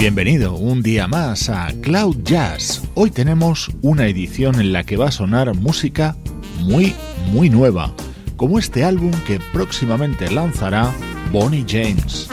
Bienvenido un día más a Cloud Jazz. Hoy tenemos una edición en la que va a sonar música muy, muy nueva, como este álbum que próximamente lanzará Bonnie James.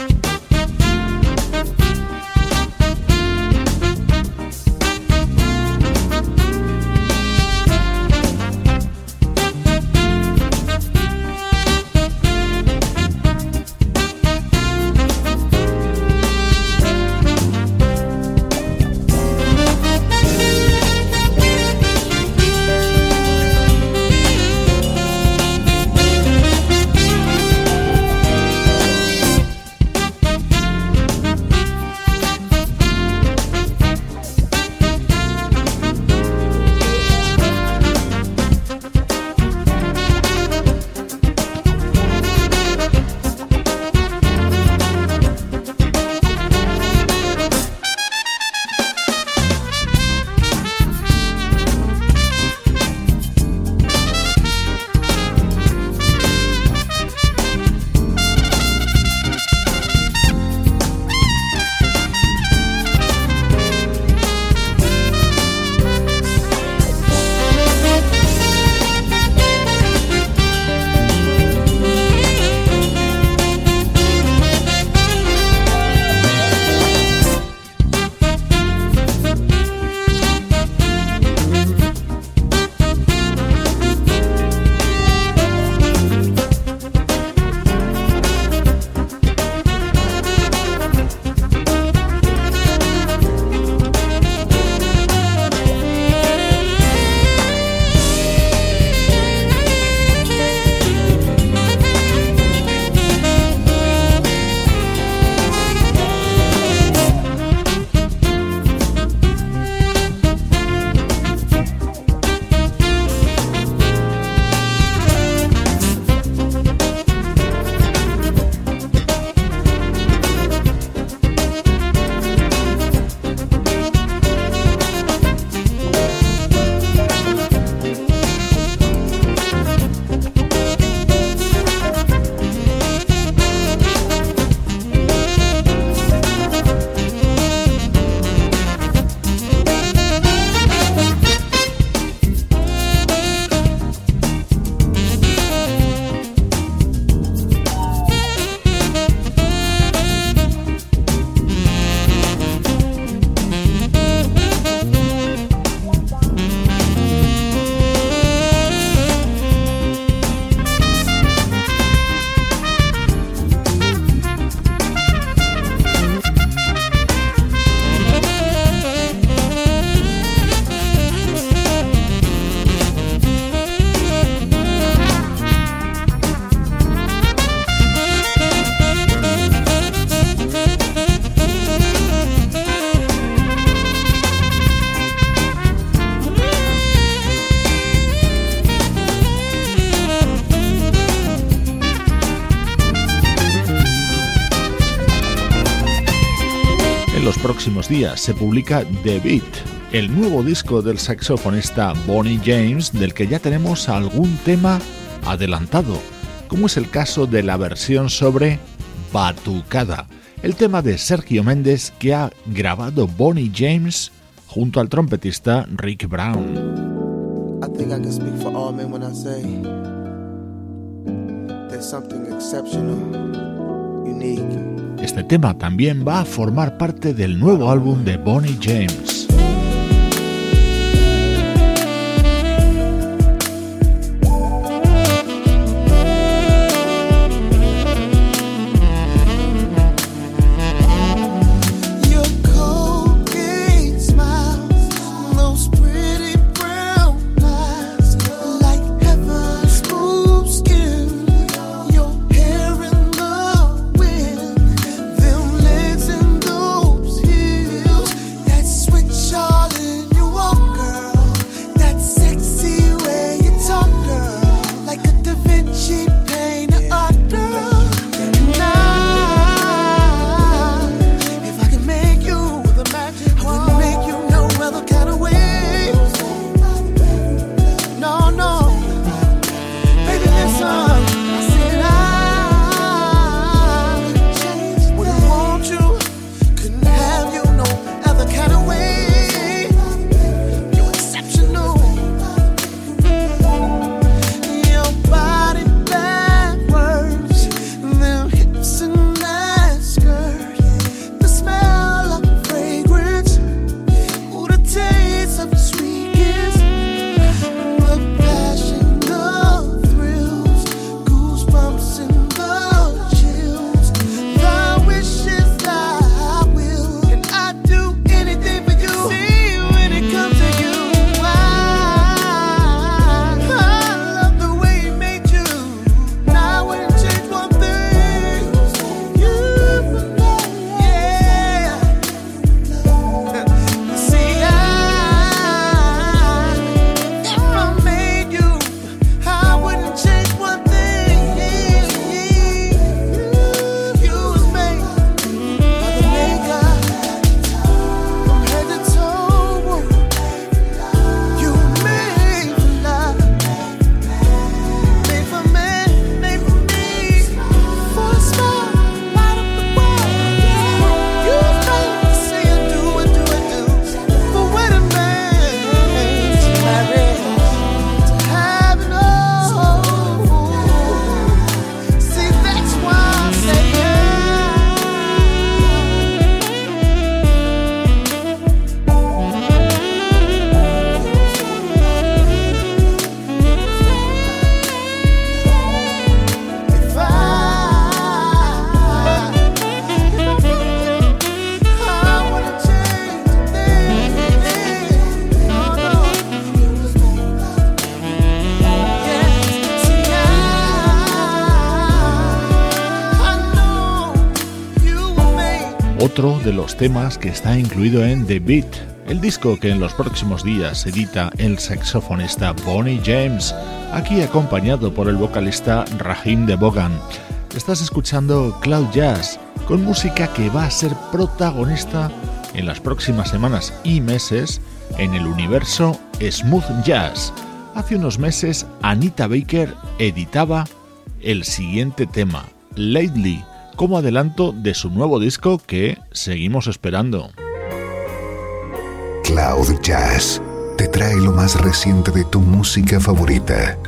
Se publica The Beat, el nuevo disco del saxofonista Bonnie James del que ya tenemos algún tema adelantado, como es el caso de la versión sobre Batucada, el tema de Sergio Méndez que ha grabado Bonnie James junto al trompetista Rick Brown. something exceptional. Este tema también va a formar parte del nuevo álbum de Bonnie James. De los temas que está incluido en The Beat, el disco que en los próximos días edita el saxofonista Bonnie James, aquí acompañado por el vocalista Rahim de Bogan. Estás escuchando Cloud Jazz, con música que va a ser protagonista en las próximas semanas y meses en el universo Smooth Jazz. Hace unos meses Anita Baker editaba el siguiente tema, Lately, como adelanto de su nuevo disco que seguimos esperando. Cloud Jazz te trae lo más reciente de tu música favorita.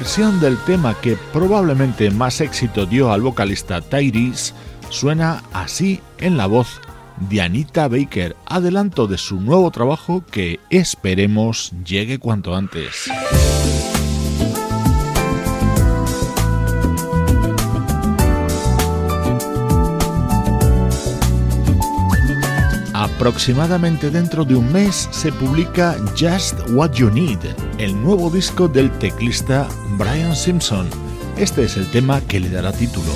Versión del tema que probablemente más éxito dio al vocalista Tyrese suena así en la voz de Anita Baker, adelanto de su nuevo trabajo que esperemos llegue cuanto antes. Aproximadamente dentro de un mes se publica Just What You Need, el nuevo disco del teclista Brian Simpson. Este es el tema que le dará título.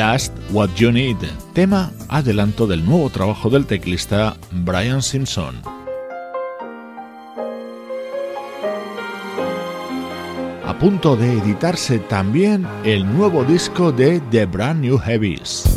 Just What You Need, tema adelanto del nuevo trabajo del teclista Brian Simpson. A punto de editarse también el nuevo disco de The Brand New Heavies.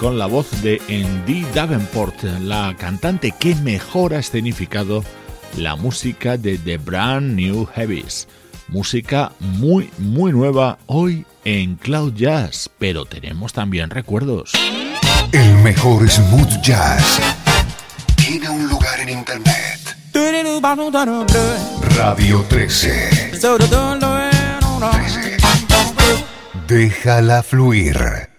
Con la voz de Andy Davenport, la cantante que mejor ha escenificado la música de The Brand New Heavies. Música muy, muy nueva hoy en Cloud Jazz, pero tenemos también recuerdos. El mejor smooth jazz tiene un lugar en internet. Radio 13. 13. Déjala fluir.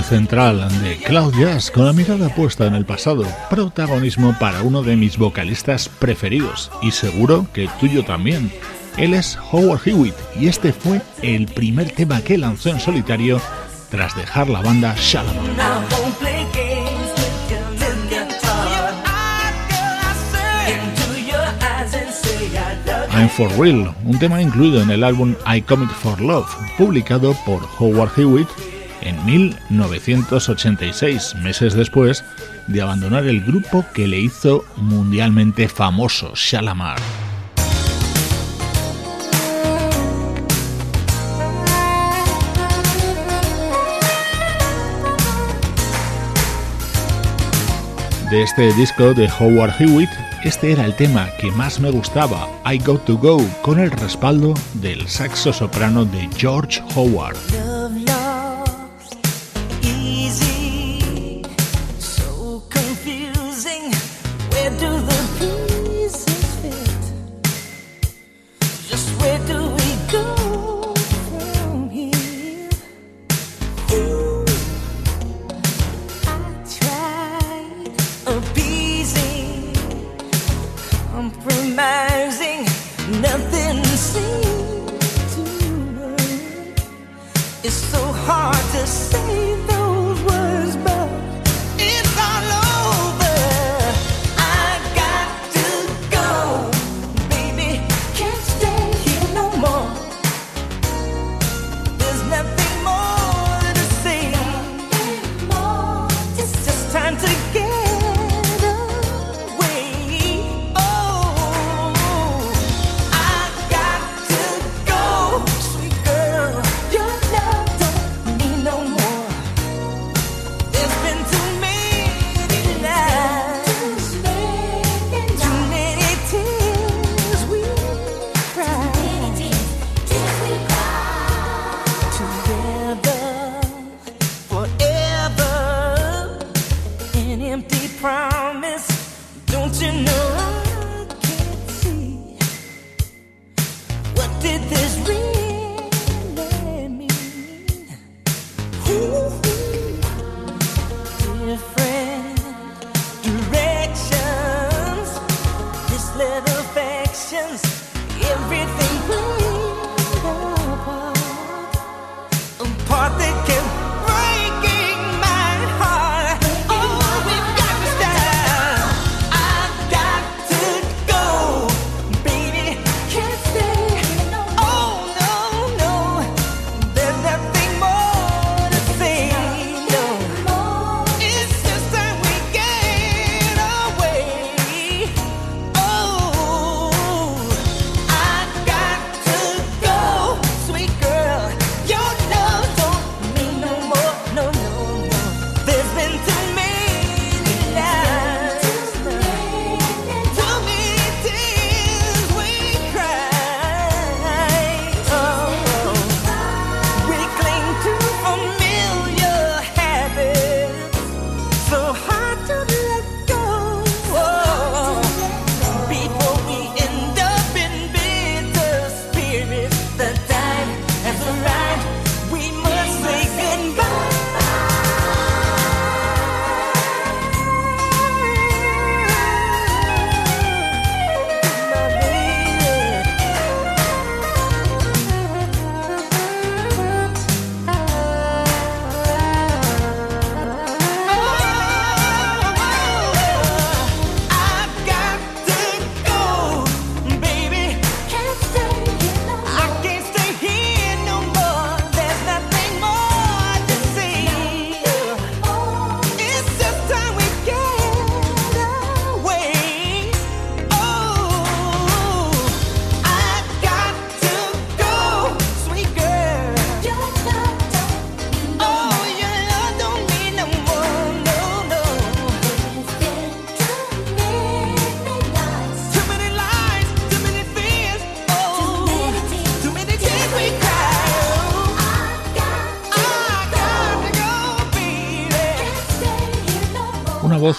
Central de Cloud Jazz con la mirada puesta en el pasado, protagonismo para uno de mis vocalistas preferidos y seguro que tuyo también. Él es Howard Hewitt y este fue el primer tema que lanzó en solitario tras dejar la banda Shalom. I'm for Real, un tema incluido en el álbum I Commit for Love, publicado por Howard Hewitt en 1986, meses después de abandonar el grupo que le hizo mundialmente famoso, Shalamar. De este disco de Howard Hewitt, este era el tema que más me gustaba, I Got to Go, con el respaldo del saxo soprano de George Howard.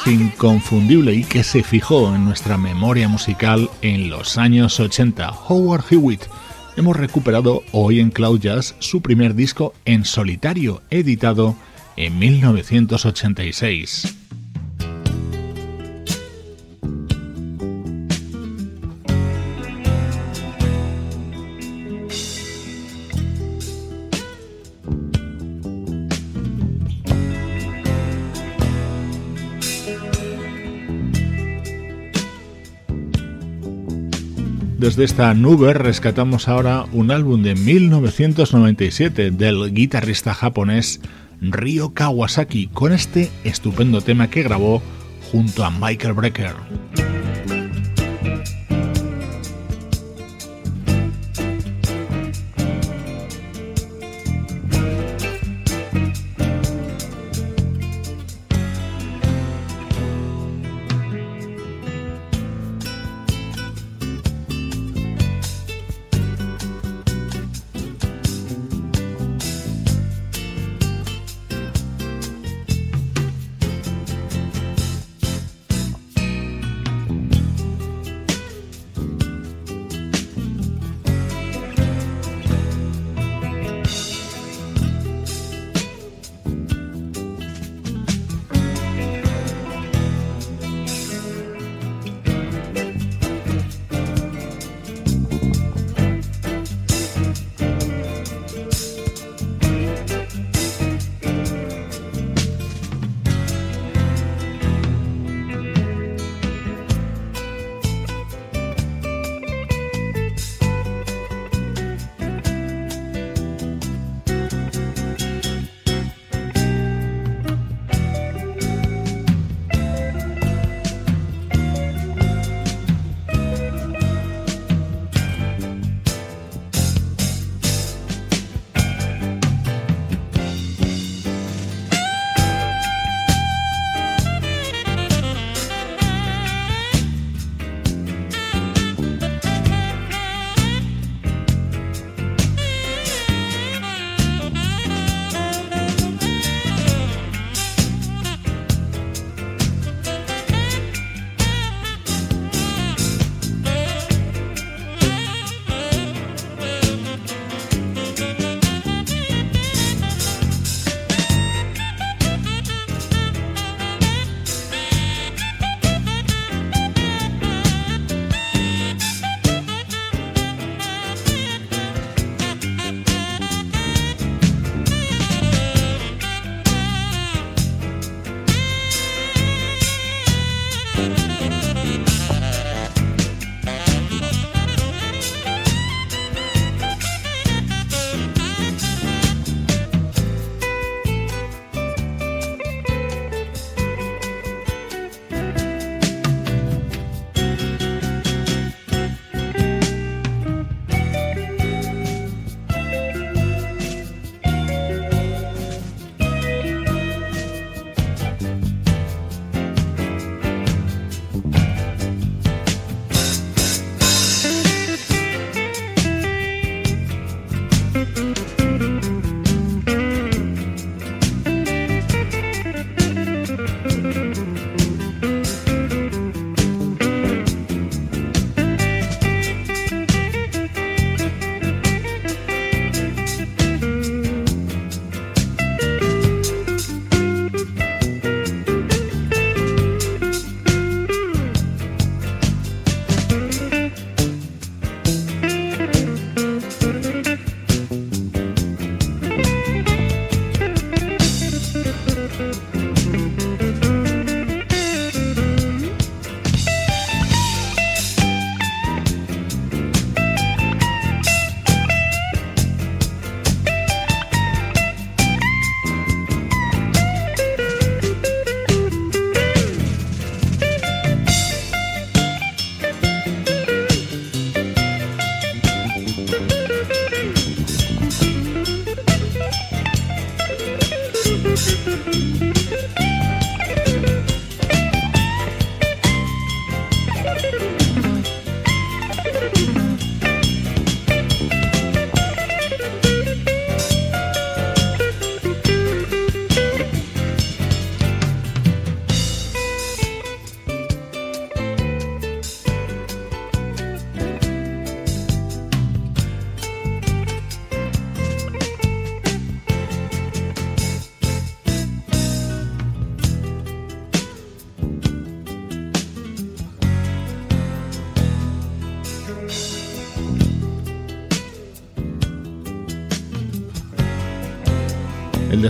Inconfundible y que se fijó en nuestra memoria musical en los años 80, Howard Hewitt. Hemos recuperado hoy en Cloud Jazz su primer disco en solitario, editado en 1986. Desde esta nube rescatamos ahora un álbum de 1997 del guitarrista japonés Ryo Kawasaki con este estupendo tema que grabó junto a Michael Brecker.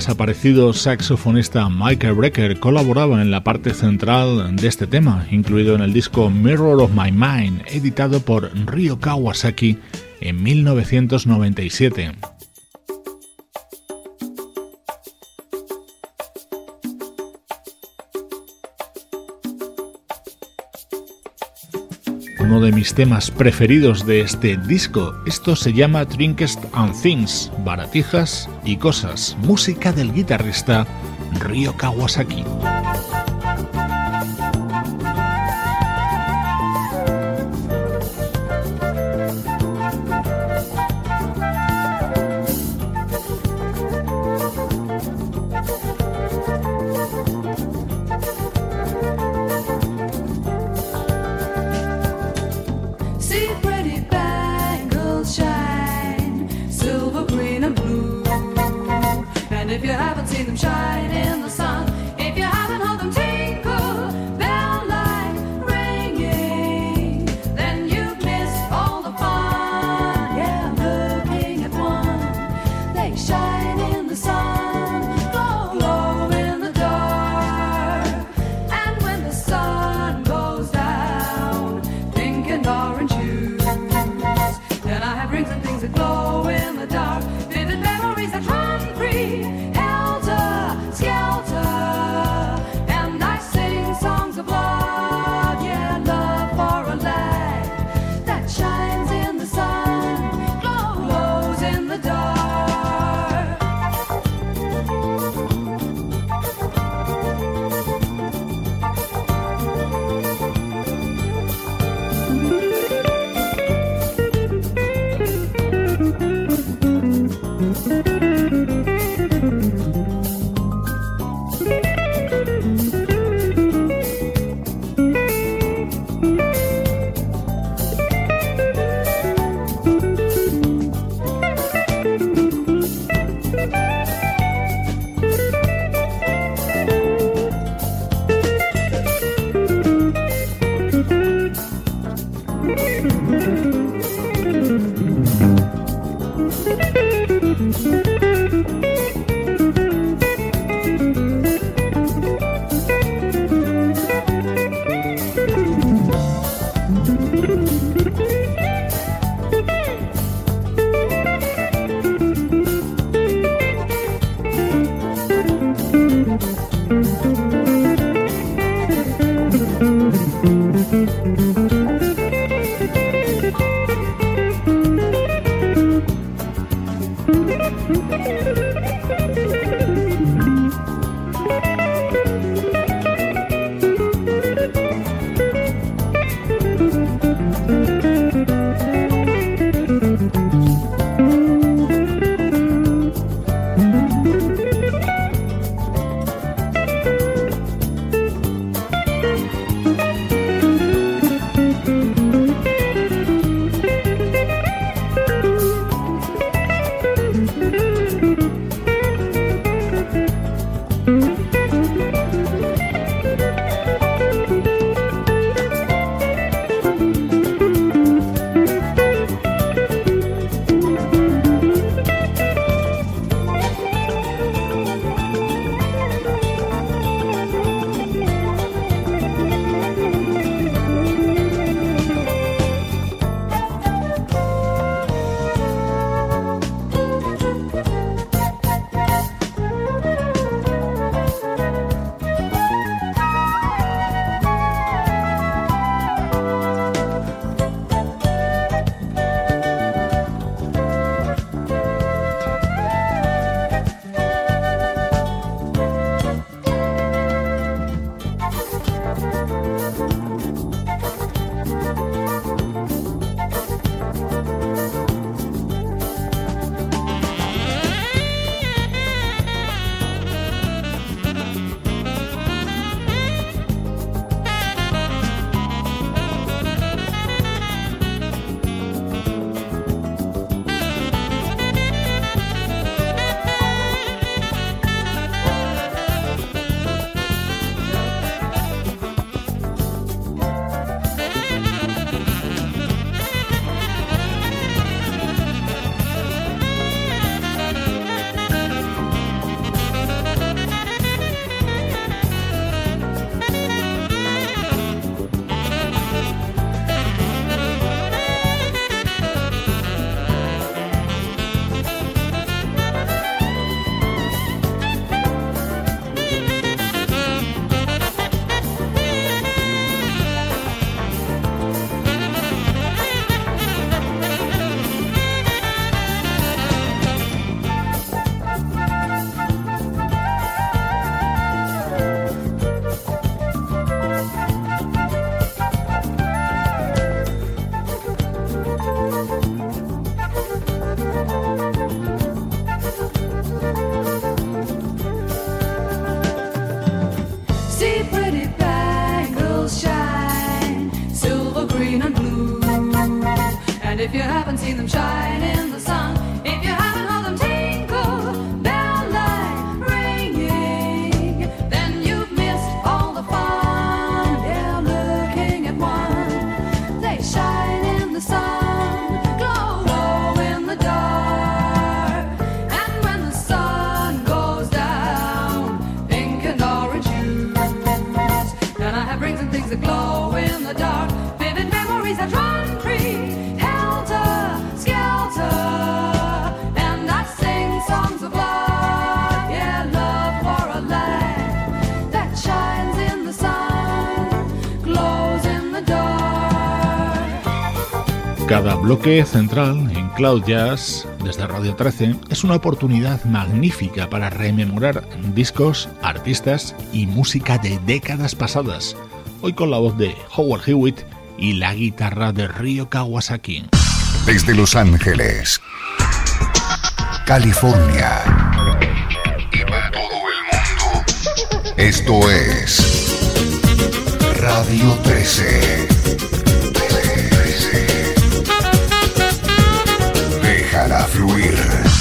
Desaparecido saxofonista Michael Brecker colaboraba en la parte central de este tema, incluido en el disco Mirror of My Mind, editado por Ryo Kawasaki en 1997. De mis temas preferidos de este disco. Esto se llama Trinkest and Things, baratijas y cosas, música del guitarrista Ryo Kawasaki. bloque central en Cloud Jazz desde Radio 13 es una oportunidad magnífica para rememorar discos, artistas y música de décadas pasadas, hoy con la voz de Howard Hewitt y la guitarra de Ryo Kawasaki. Desde Los Ángeles, California y para todo el mundo, esto es Radio 13. Déjala fluir.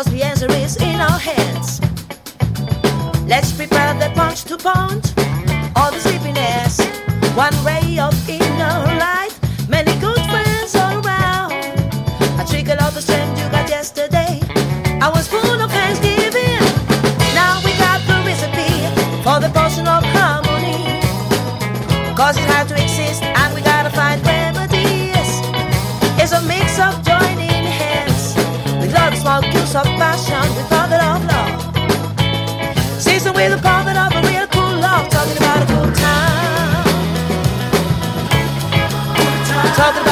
because the answer is in our hands. Let's prepare the punch to punch all the sleepiness. One ray of with a a real cool love, talking about a cool time.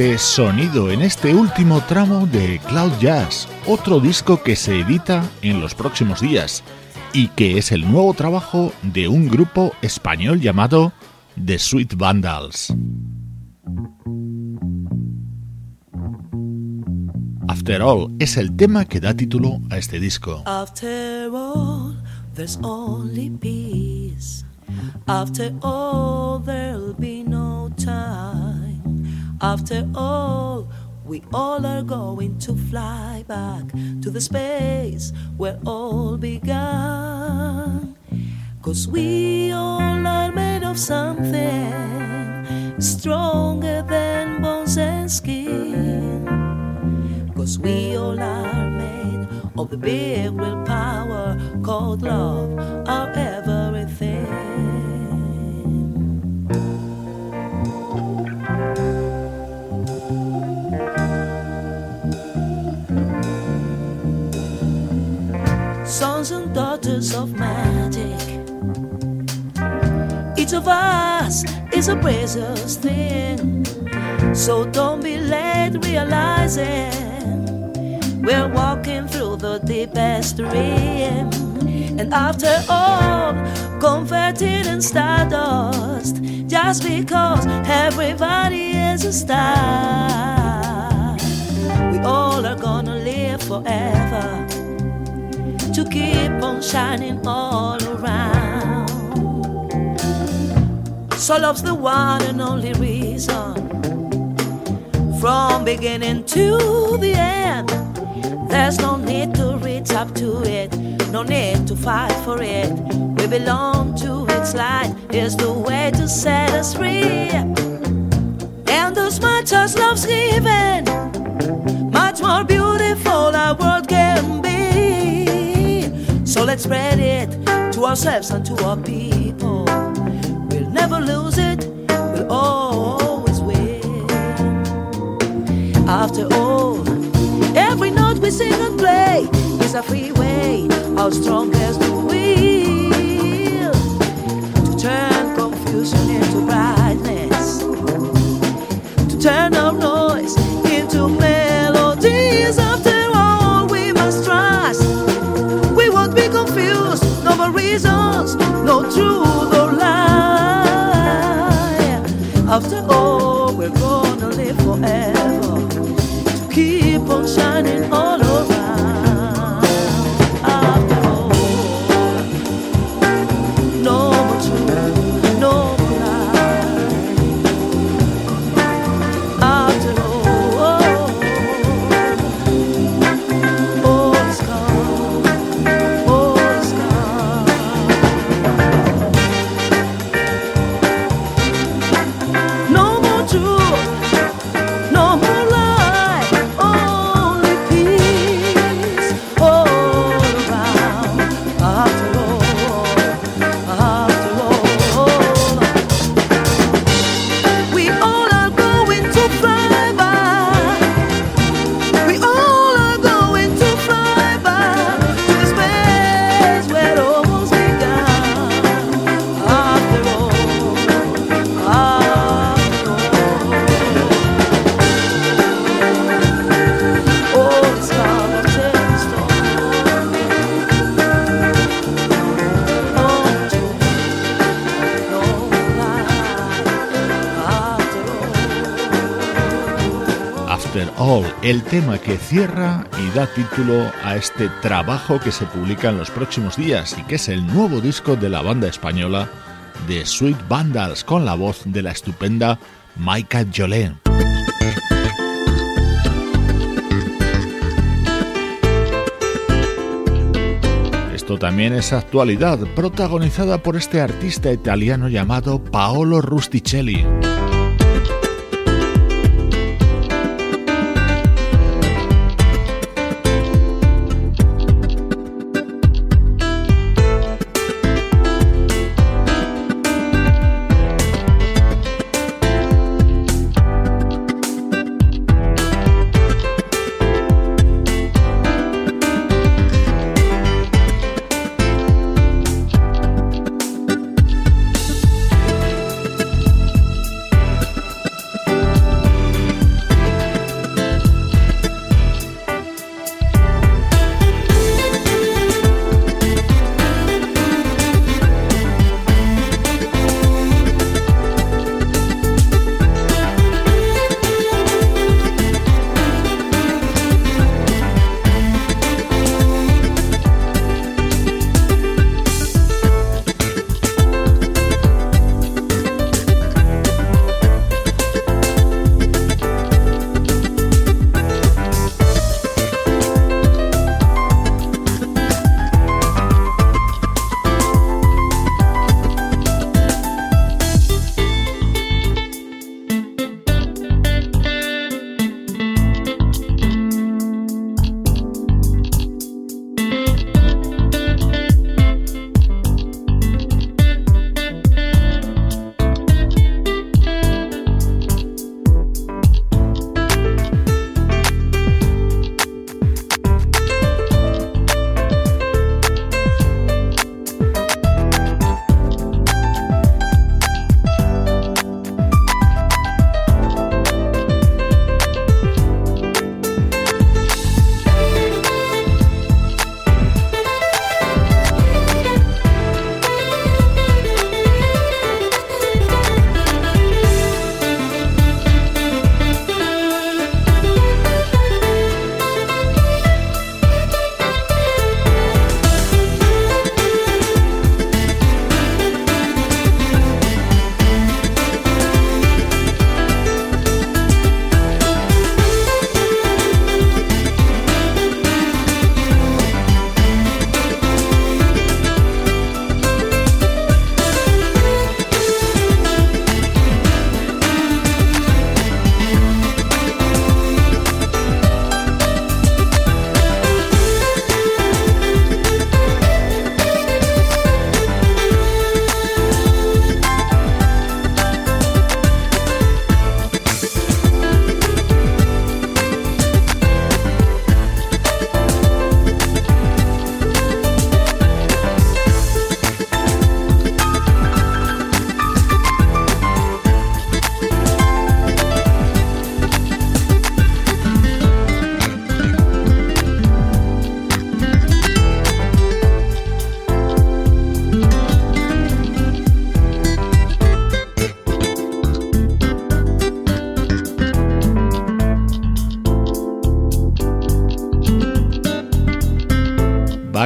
Este sonido en este último tramo de Cloud Jazz, otro disco que se edita en los próximos días y que es el nuevo trabajo de un grupo español llamado The Sweet Vandals. After All es el tema que da título a este disco. After all, there's only peace. After all, there'll be no time. After all, we all are going to fly back to the space where all began. Cause we all are made of something stronger than bones and skin. Cause we all are made of the big willpower called love, our everything. Sons and daughters of magic. Each of us is a precious thing. So don't be late realizing we're walking through the deepest dream. And after all, converted in stardust, just because everybody is a star, we all are gonna live forever to keep on shining all around. So love's the one and only reason from beginning to the end. There's no need to reach up to it, no need to fight for it. We belong to its light, is the way to set us free. And as much as love's given, much more beautiful our world can be. Spread it to ourselves and to our people. We'll never lose it, we'll always win. After all, every note we sing and play is a free way, how strong as the will to turn confusion into brightness, to turn our noise into melodies. No el tema que cierra y da título a este trabajo que se publica en los próximos días y que es el nuevo disco de la banda española The Sweet Vandals con la voz de la estupenda Maika Jolene. Esto también es actualidad, protagonizada por este artista italiano llamado Paolo Rusticelli.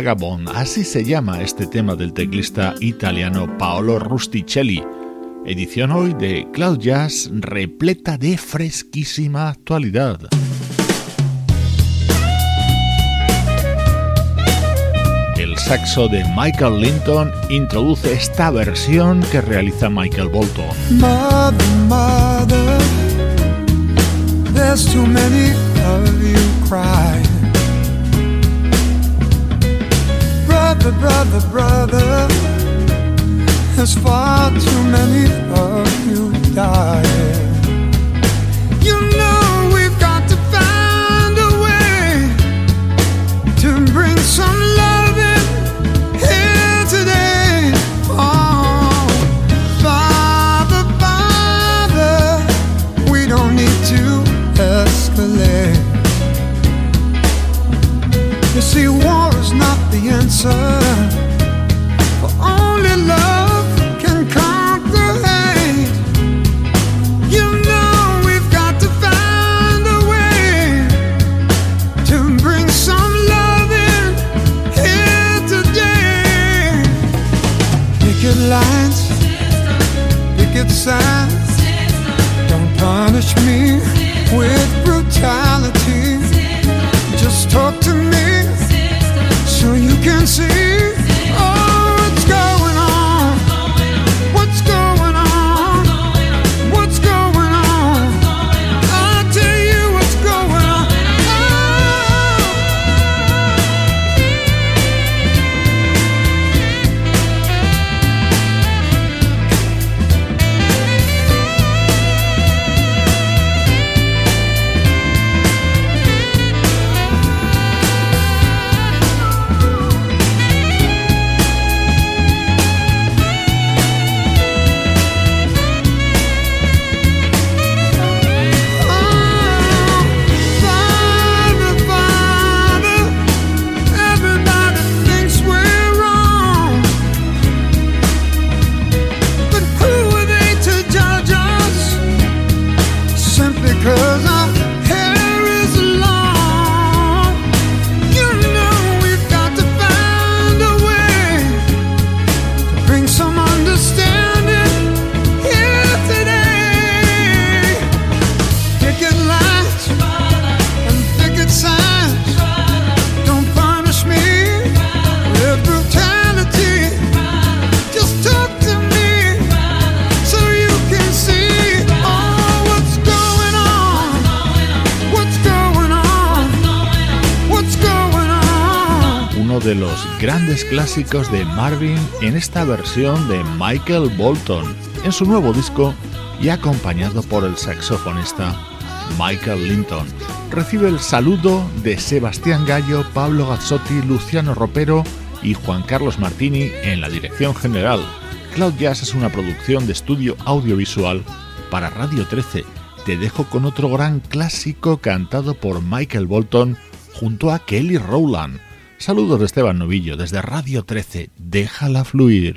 Vagabond, así se llama este tema del teclista italiano Paolo Rusticelli. Edición hoy de Cloud Jazz repleta de fresquísima actualidad. El saxo de Michael Linton introduce esta versión que realiza Michael Bolton. Mother, mother, there's too many of you. Brother, brother, brother, there's far too many of you dying. You know we've got to find a way to bring some love in here today. Oh, Father, Father, we don't need to escalate. You see, war is not the answer. For only love can conquer hate. You know we've got to find a way to bring some love in here today. Picket lines, picket signs. Don't punish me with brutality. Just talk to me so you can see grandes clásicos de Marvin en esta versión de Michael Bolton en su nuevo disco y acompañado por el saxofonista Michael Linton. Recibe el saludo de Sebastián Gallo, Pablo Gazzotti, Luciano Ropero y Juan Carlos Martini en la dirección general. Cloud Jazz es una producción de estudio audiovisual para Radio 13. Te dejo con otro gran clásico cantado por Michael Bolton junto a Kelly Rowland. Saludos de Esteban Novillo desde Radio 13. Déjala fluir.